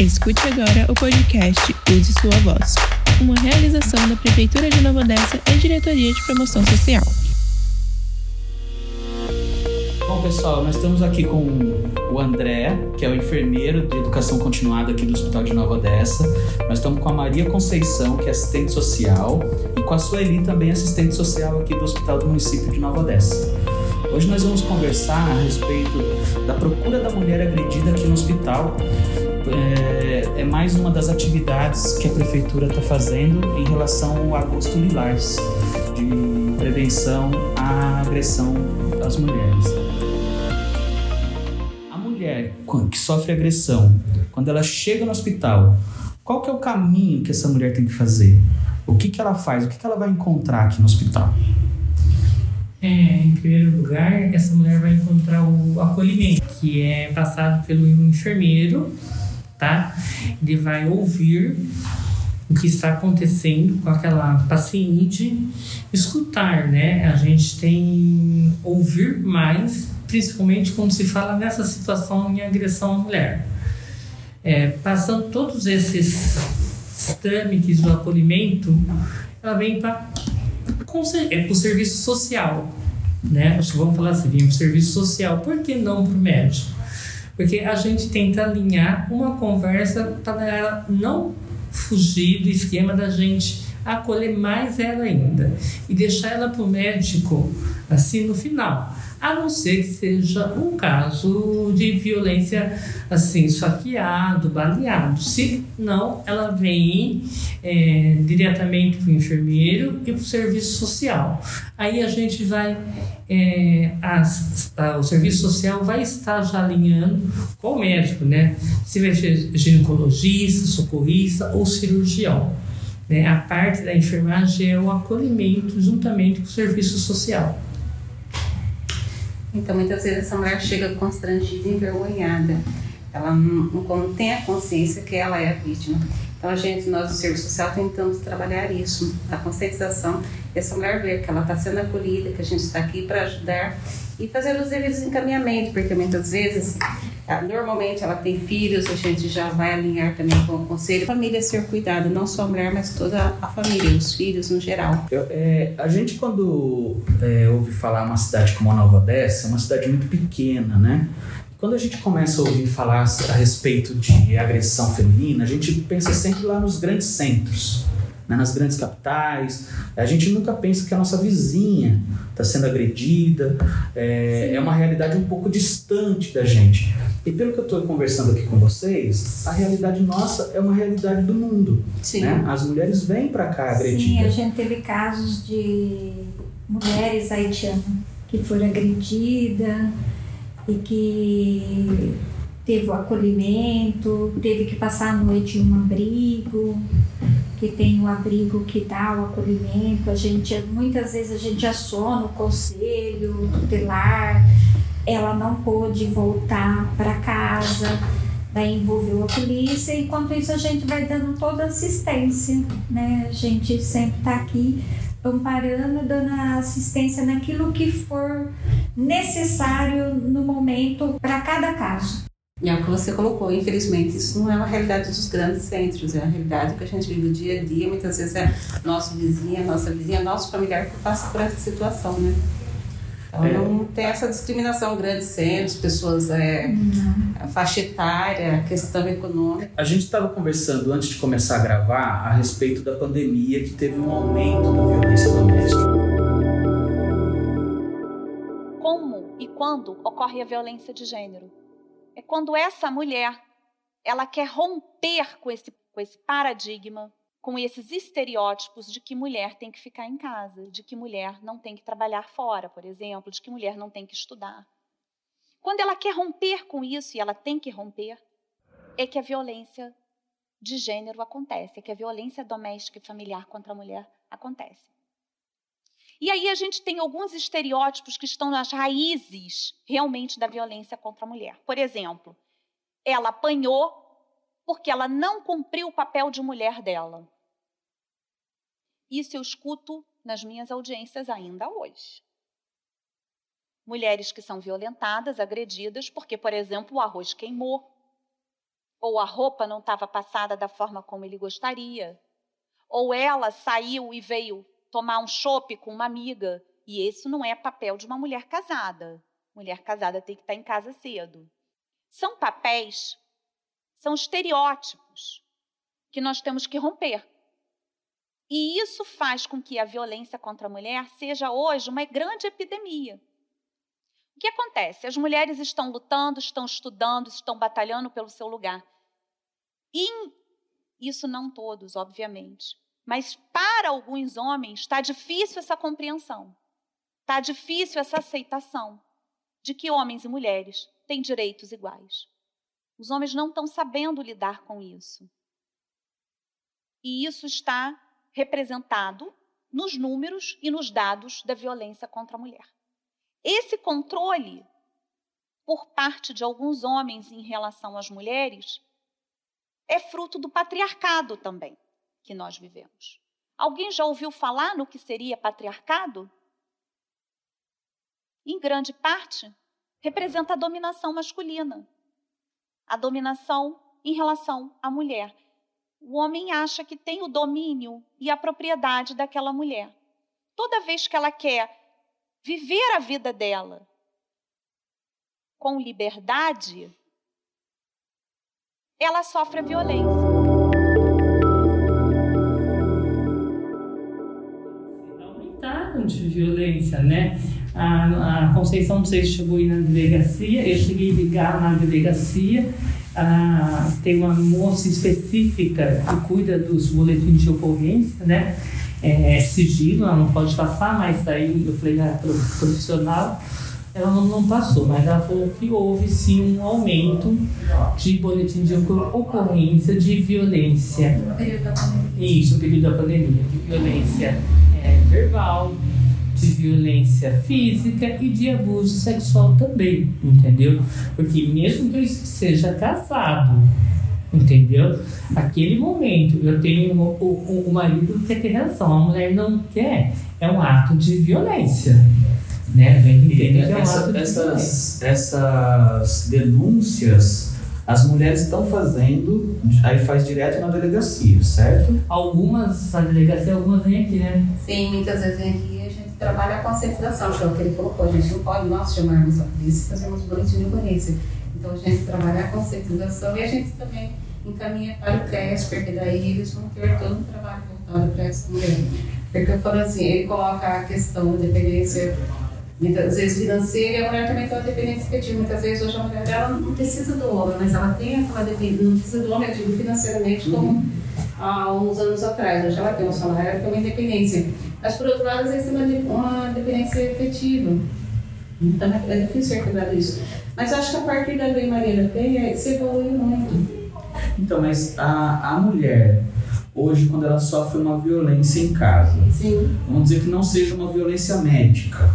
Escute agora o podcast Use Sua Voz, uma realização da Prefeitura de Nova Odessa e Diretoria de Promoção Social. Bom, pessoal, nós estamos aqui com o André, que é o enfermeiro de educação continuada aqui do Hospital de Nova Odessa. Nós estamos com a Maria Conceição, que é assistente social, e com a Sueli, também assistente social aqui do Hospital do Município de Nova Odessa. Hoje nós vamos conversar a respeito da procura da mulher agredida aqui no hospital é, é mais uma das atividades que a prefeitura está fazendo em relação ao agosto lilás, de prevenção à agressão às mulheres. A mulher que sofre agressão, quando ela chega no hospital, qual que é o caminho que essa mulher tem que fazer? O que, que ela faz? O que, que ela vai encontrar aqui no hospital? É, em primeiro lugar, essa mulher vai encontrar o acolhimento, que é passado pelo enfermeiro tá? Ele vai ouvir o que está acontecendo com aquela paciente, escutar, né? A gente tem ouvir mais, principalmente quando se fala nessa situação de agressão à mulher. É, passando todos esses trâmites do acolhimento, ela vem para é, o serviço social, né? Vamos falar assim, vem para o serviço social, por que não para o médico? Porque a gente tenta alinhar uma conversa para ela não fugir do esquema da gente acolher mais ela ainda e deixar ela para o médico assim no final a não ser que seja um caso de violência assim, esfaqueado, baleado. Se não, ela vem é, diretamente para o enfermeiro e para o serviço social. Aí a gente vai, é, as, a, o serviço social vai estar já alinhando com o médico, né? Se vai ser ginecologista, socorrista ou cirurgião. Né? A parte da enfermagem é o acolhimento juntamente com o serviço social. Então, muitas vezes essa mulher chega constrangida e envergonhada. Ela não, não tem a consciência que ela é a vítima. Então, a gente, nós do Serviço Social, tentamos trabalhar isso, a conscientização, essa mulher ver que ela está sendo acolhida, que a gente está aqui para ajudar e fazer os devidos encaminhamentos, porque muitas vezes, normalmente ela tem filhos, a gente já vai alinhar também com o conselho. Família ser cuidada, não só a mulher, mas toda a família, os filhos no geral. Eu, é, a gente, quando é, ouve falar uma cidade como a Nova Odessa, é uma cidade muito pequena, né? Quando a gente começa a ouvir falar a respeito de agressão feminina, a gente pensa sempre lá nos grandes centros, né, nas grandes capitais. A gente nunca pensa que a nossa vizinha está sendo agredida. É, é, uma realidade um pouco distante da gente. E pelo que eu estou conversando aqui com vocês, a realidade nossa é uma realidade do mundo. Sim. Né? As mulheres vêm para cá agredidas. Sim, a gente teve casos de mulheres haitianas que foram agredidas e que teve o acolhimento, teve que passar a noite em um abrigo, que tem o abrigo que dá o acolhimento. A gente muitas vezes a gente aciona o conselho tutelar, ela não pôde voltar para casa, daí envolveu a polícia. Enquanto isso a gente vai dando toda assistência, né? A gente sempre está aqui amparando, dando assistência naquilo que for necessário no momento para cada caso. E é o que você colocou, infelizmente, isso não é uma realidade dos grandes centros, é a realidade que a gente vive o dia a dia. Muitas vezes é nosso vizinho, nossa vizinha, nosso familiar que passa por essa situação, né? Então é. não tem essa discriminação, grandes centros, pessoas é, faixa etária, questão econômica. A gente estava conversando antes de começar a gravar a respeito da pandemia que teve um aumento da violência doméstica. Como e quando ocorre a violência de gênero? É quando essa mulher ela quer romper com esse, com esse paradigma com esses estereótipos de que mulher tem que ficar em casa, de que mulher não tem que trabalhar fora, por exemplo, de que mulher não tem que estudar. Quando ela quer romper com isso, e ela tem que romper, é que a violência de gênero acontece, é que a violência doméstica e familiar contra a mulher acontece. E aí a gente tem alguns estereótipos que estão nas raízes realmente da violência contra a mulher. Por exemplo, ela apanhou porque ela não cumpriu o papel de mulher dela. Isso eu escuto nas minhas audiências ainda hoje. Mulheres que são violentadas, agredidas, porque, por exemplo, o arroz queimou. ou a roupa não estava passada da forma como ele gostaria, ou ela saiu e veio tomar um chopp com uma amiga, e isso não é papel de uma mulher casada. Mulher casada tem que estar em casa cedo. São papéis, são estereótipos que nós temos que romper. E isso faz com que a violência contra a mulher seja hoje uma grande epidemia. O que acontece? As mulheres estão lutando, estão estudando, estão batalhando pelo seu lugar. E isso não todos, obviamente. Mas para alguns homens está difícil essa compreensão. Está difícil essa aceitação de que homens e mulheres têm direitos iguais. Os homens não estão sabendo lidar com isso. E isso está representado nos números e nos dados da violência contra a mulher. Esse controle por parte de alguns homens em relação às mulheres é fruto do patriarcado também que nós vivemos. Alguém já ouviu falar no que seria patriarcado? Em grande parte, representa a dominação masculina, a dominação em relação à mulher. O homem acha que tem o domínio e a propriedade daquela mulher. Toda vez que ela quer viver a vida dela com liberdade, ela sofre a violência. De violência, né? A, a Conceição, não sei se chegou na delegacia, eu cheguei a ligar na delegacia, ah, tem uma moça específica que cuida dos boletins de ocorrência, né? é, sigilo, ela não pode passar, mas aí eu falei, ah, profissional, ela não, não, passou, mas ela falou que houve sim um aumento de boletim de ocorrência de violência. No período da pandemia. Isso, no período da pandemia, de violência é, verbal, de violência física e de abuso sexual também, entendeu? Porque mesmo que eu seja casado, Entendeu? Aquele momento, eu tenho o, o, o marido quer ter relação, a mulher não quer, é um ato de violência. Né? A gente entende que é um Essa, ato de essas, violência. essas denúncias as mulheres estão fazendo, aí faz direto na delegacia, certo? Algumas, a delegacia, algumas vêm aqui, né? Sim, muitas vezes vem aqui e a gente trabalha a conscientização, que é o que ele colocou. A gente não pode nós chamarmos a polícia e fazermos boletim de ocorrência. Então a gente trabalha a conscientização e a gente também encaminha para o CREAS, porque daí eles vão ter todo um trabalho voltado para essa mulher. Porque eu falo assim, ele coloca a questão da dependência muitas vezes financeira e a mulher também tem uma dependência afetiva. Muitas vezes hoje a mulher dela não precisa do homem, mas ela tem aquela dependência, não precisa do homem, eu digo financeiramente, como há uns anos atrás. Hoje ela tem um salário, ela tem uma independência. Mas por outro lado, às vezes tem uma, uma dependência afetiva. Então é é difícil ser quebrado isso. Mas acho que a partir da Lei Maria da Penha, se evoluiu muito. Então, mas a, a mulher, hoje, quando ela sofre uma violência em casa, Sim. vamos dizer que não seja uma violência médica,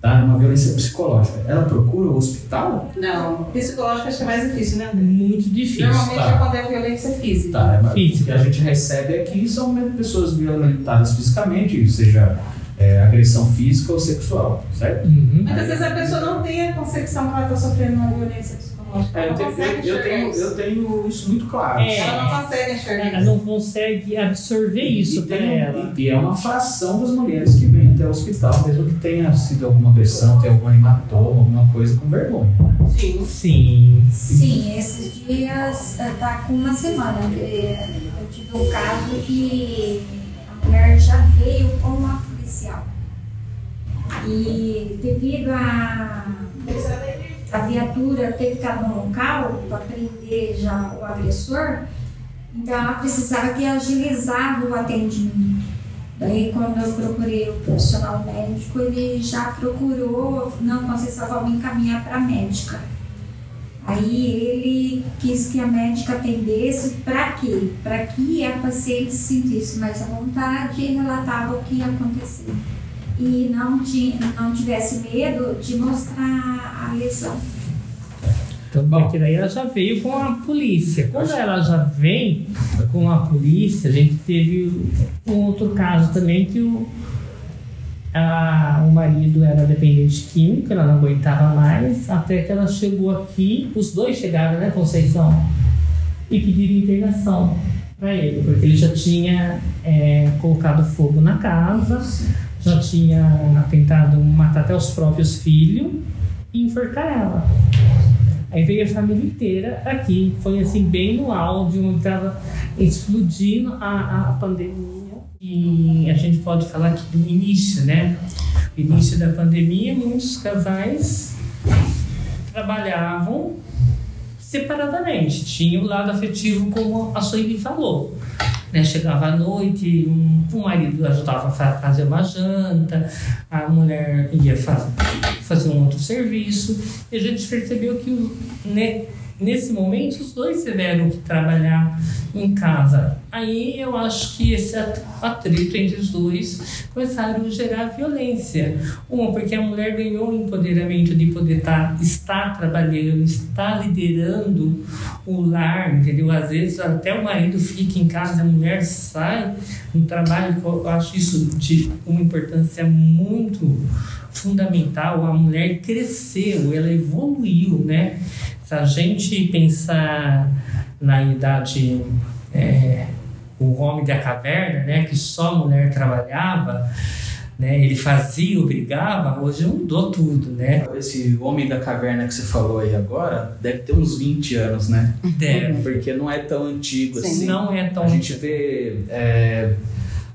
tá? Uma violência psicológica, ela procura o hospital? Não, psicológico acho que é mais difícil, né? Muito difícil. Normalmente tá. é quando é violência física. Tá, é, mas Física. o que a gente recebe aqui são pessoas violentadas fisicamente, seja é, agressão física ou sexual, certo? Uhum. Muitas vezes a pessoa não tem a concepção que ela está sofrendo uma violência psicológica. É, eu, não tenho, consegue eu, tenho, isso. eu tenho isso muito claro. É. Ela não consegue enxergar Ela não consegue absorver isso para tem- ela. e é uma fração das mulheres que vêm até o hospital, mesmo que tenha sido alguma agressão, tenha algum hematoma, alguma coisa com vergonha. Sim. Sim. Sim, esses dias eh, tá com uma semana. Eu tive um caso que a mulher já veio com uma policial. E devido a a viatura ter ficado no local para prender já o agressor, então ela precisava que agilizava o atendimento. Daí quando eu procurei o profissional médico, ele já procurou, não, Conceição, vamos encaminhar para a médica. Aí ele quis que a médica atendesse para quê? Para que a paciente sentisse mais à vontade e relatava o que ia acontecer. E não, tinha, não tivesse medo de mostrar a lesão. Então, porque daí ela já veio com a polícia. Quando ela já vem com a polícia, a gente teve um outro caso também que o, a- o marido era dependente químico, ela não aguentava mais, até que ela chegou aqui, os dois chegaram, né, Conceição? e pediram internação para ele, porque ele já tinha é, colocado fogo na casa, já tinha tentado matar até os próprios filhos e enforcar ela. Aí veio a família inteira aqui, foi assim, bem no áudio, onde estava explodindo a, a pandemia. E a gente pode falar que do início, né? O início da pandemia, muitos casais trabalhavam separadamente, tinha o lado afetivo, como a Sueli falou. Né, chegava à noite, um, o marido ajudava a fazer uma janta, a mulher ia fazer, um outro serviço, e a gente percebeu que né, nesse momento os dois tiveram que trabalhar em casa. Aí eu acho que esse atrito entre os dois começaram a gerar violência. Uma, porque a mulher ganhou o empoderamento de poder tá, estar trabalhando, estar liderando o lar, entendeu? Às vezes até o marido fica em casa, a mulher sai no trabalho. Eu acho isso de uma importância muito fundamental. A mulher cresceu, ela evoluiu, né? Se a gente pensar na idade, é, o homem da caverna, né, que só a mulher trabalhava, né, ele fazia, obrigava, hoje mudou tudo, né? Esse homem da caverna que você falou aí agora deve ter uns 20 anos, né? Deve. Porque não é tão antigo Sim. assim. Não é tão A gente vê. é,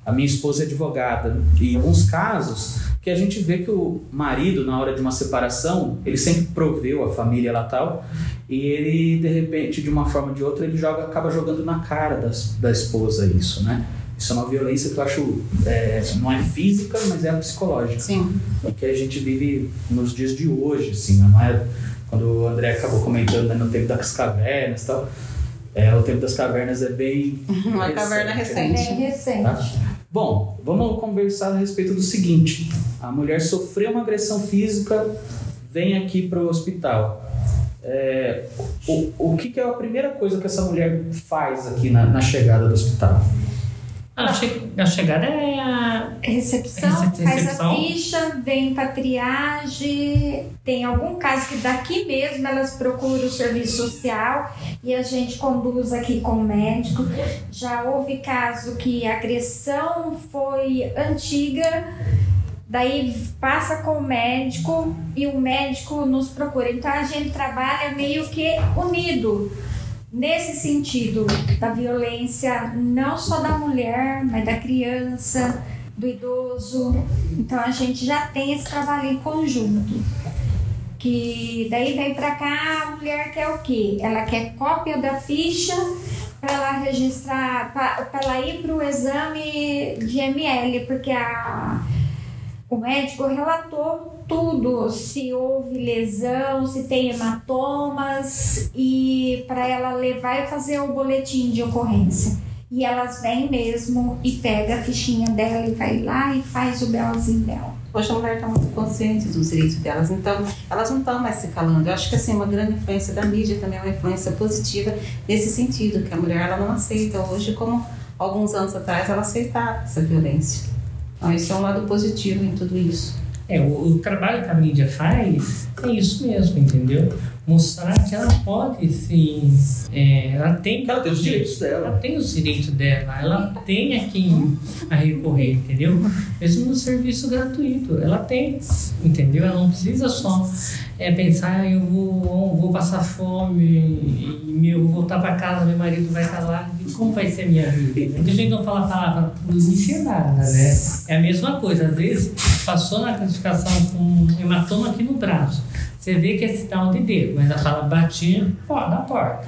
a minha esposa é advogada e em alguns casos que a gente vê que o marido, na hora de uma separação, ele sempre proveu a família lá tal, e ele, de repente, de uma forma ou de outra, ele joga, acaba jogando na cara das, da esposa isso, né? Isso é uma violência que eu acho, é, não é física, mas é psicológica. Sim. E que a gente vive nos dias de hoje, assim, não é? Quando o André acabou comentando né, no tempo das cavernas e tal, é, o tempo das cavernas é bem... Uma caverna É recente. bem recente. Tá? Bom, vamos conversar a respeito do seguinte: a mulher sofreu uma agressão física, vem aqui para o hospital. É, o, o que, que é a primeira coisa que essa mulher faz aqui na, na chegada do hospital? A, che a chegada é a. Recepção, Rece- faz recepção. a ficha, vem pra triagem. Tem algum caso que daqui mesmo elas procuram o serviço social e a gente conduz aqui com o médico. Já houve caso que a agressão foi antiga, daí passa com o médico e o médico nos procura. Então a gente trabalha meio que unido nesse sentido da violência, não só da mulher, mas da criança, do idoso. Então a gente já tem esse trabalho em conjunto. Que daí vem pra cá a mulher quer o quê? Ela quer cópia da ficha para ela registrar, para ela ir para o exame de ML, porque a, o médico relatou tudo, se houve lesão, se tem hematomas, e para ela levar e fazer o boletim de ocorrência. E elas vêm mesmo e pega a fichinha dela e vai lá e faz o belzinho dela. Hoje a mulher está muito consciente dos direitos delas, então elas não estão mais se calando. Eu acho que assim, uma grande influência da mídia também é uma influência positiva nesse sentido, que a mulher ela não aceita hoje como alguns anos atrás ela aceitava essa violência. Então isso é um lado positivo em tudo isso. É, o, o trabalho que a mídia faz é isso mesmo, entendeu? Mostrar que ela pode sim. é, ela tem. Ela tem os direitos dela. Ela tem os direitos dela, ela tem a quem a recorrer, entendeu? Mesmo no serviço gratuito, ela tem, entendeu? Ela não precisa só é, pensar, "Ah, eu vou, vou passar fome e meu, vou voltar para casa, meu marido vai estar lá, e como vai ser a minha vida? Muita gente não fala a palavra nada, né? É a mesma coisa, às vezes passou na classificação com um hematoma aqui no braço. Você vê que é sinal de dedo, mas ela fala batia pô, na porta.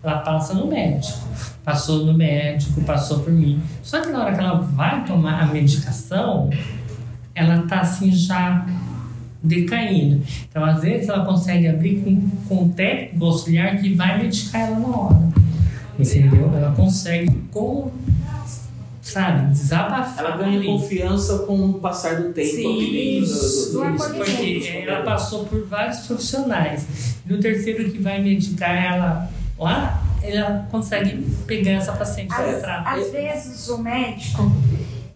Ela passa no médico. Passou no médico, passou por mim. Só que na hora que ela vai tomar a medicação, ela tá assim já decaindo. Então, às vezes, ela consegue abrir com, com um técnico auxiliar que vai medicar ela na hora. Entendeu? Ela consegue, com, sabe, desabafar. Ela ganha ali. confiança com o passar do tempo Sim, do- do- do- isso. Porque ela passou por vários profissionais. No terceiro que vai medicar ela lá, ela consegue pegar essa paciente para Às, às vezes o médico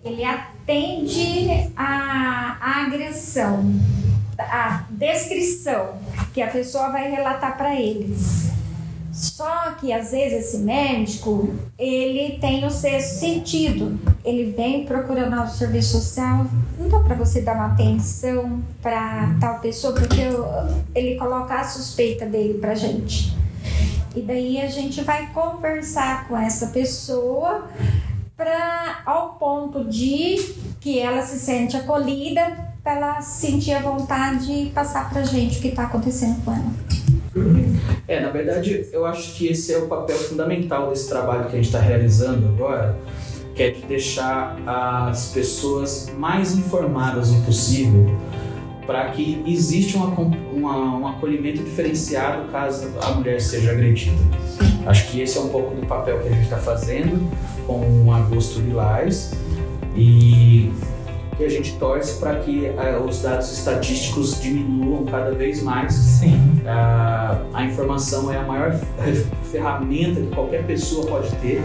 ele atende a, a agressão, a descrição que a pessoa vai relatar para ele. Só que às vezes esse médico, ele tem o sexto sentido. Ele vem procurando o serviço social, não dá para você dar uma atenção para tal pessoa, porque ele coloca a suspeita dele pra gente. E daí a gente vai conversar com essa pessoa para ao ponto de que ela se sente acolhida, para ela sentir a vontade de passar para gente o que está acontecendo com ela. É, na verdade, eu acho que esse é o papel fundamental desse trabalho que a gente está realizando agora, que é de deixar as pessoas mais informadas o possível para que exista um acolhimento diferenciado caso a mulher seja agredida. Acho que esse é um pouco do papel que a gente está fazendo com o Agosto Lilás e que a gente torce para que uh, os dados estatísticos diminuam cada vez mais. Sim. Uh, a informação é a maior ferramenta que qualquer pessoa pode ter,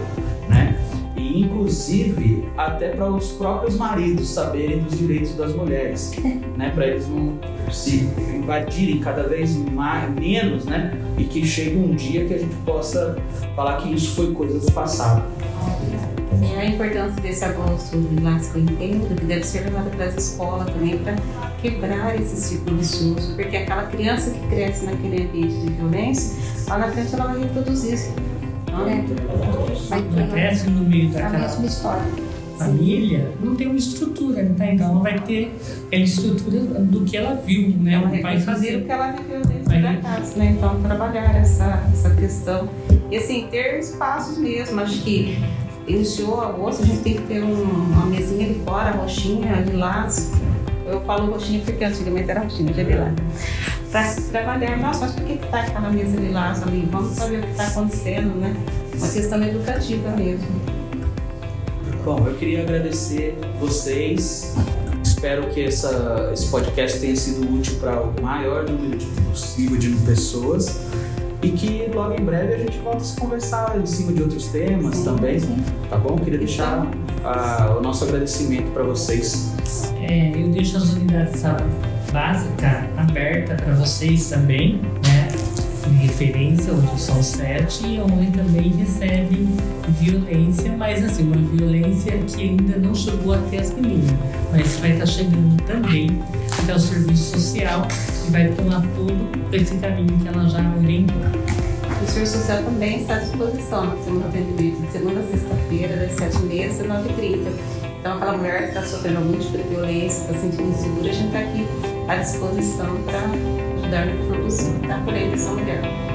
né? E inclusive até para os próprios maridos saberem dos direitos das mulheres, né? Para eles não se invadirem cada vez mais, menos, né? E que chegue um dia que a gente possa falar que isso foi coisa do passado. É a importância desse agosto que eu entendo, que deve ser levado para as escolas também para quebrar esse ciclo vicioso, porque aquela criança que cresce naquele ambiente de violência, lá na frente ela vai reproduzir. Não é? Vai cresce no meio daquela mesma história família não tem uma estrutura, tá? Então ela vai ter a estrutura do que ela viu, né? Ela o pai fazer. o que ela viveu dentro vai da casa, né? Então trabalhar essa, essa questão. E assim, ter espaços mesmo, acho que iniciou agosto, a gente tem que ter um, uma mesinha ali fora, roxinha, lilás. Eu falo roxinha porque antigamente era roxinha, já lilás. Para trabalhar, nossa, mas por que está aquela mesa lilás ali? Vamos saber o que está acontecendo, né? Uma questão educativa mesmo. Bom, eu queria agradecer vocês. Espero que essa, esse podcast tenha sido útil para o maior número de, possível de pessoas e que logo em breve a gente volta a se conversar em cima de outros temas sim, também, sim. tá bom? Queria deixar o nosso agradecimento para vocês. É, eu deixo as unidades básica aberta para vocês também, referência, onde são sete, e onde também recebe violência, mas assim, uma violência que ainda não chegou até as meninas, mas vai estar chegando também até o serviço social e vai tomar todo esse caminho que ela já orientou. O serviço social também está à disposição. Nós temos atendimento de segunda a sexta-feira, das 7h30 às 9h30. Então, aquela mulher que está sofrendo algum tipo de violência, está sentindo insegura, a gente está aqui à disposição para ajudar no que for possível, tá? Por aí, essa mulher.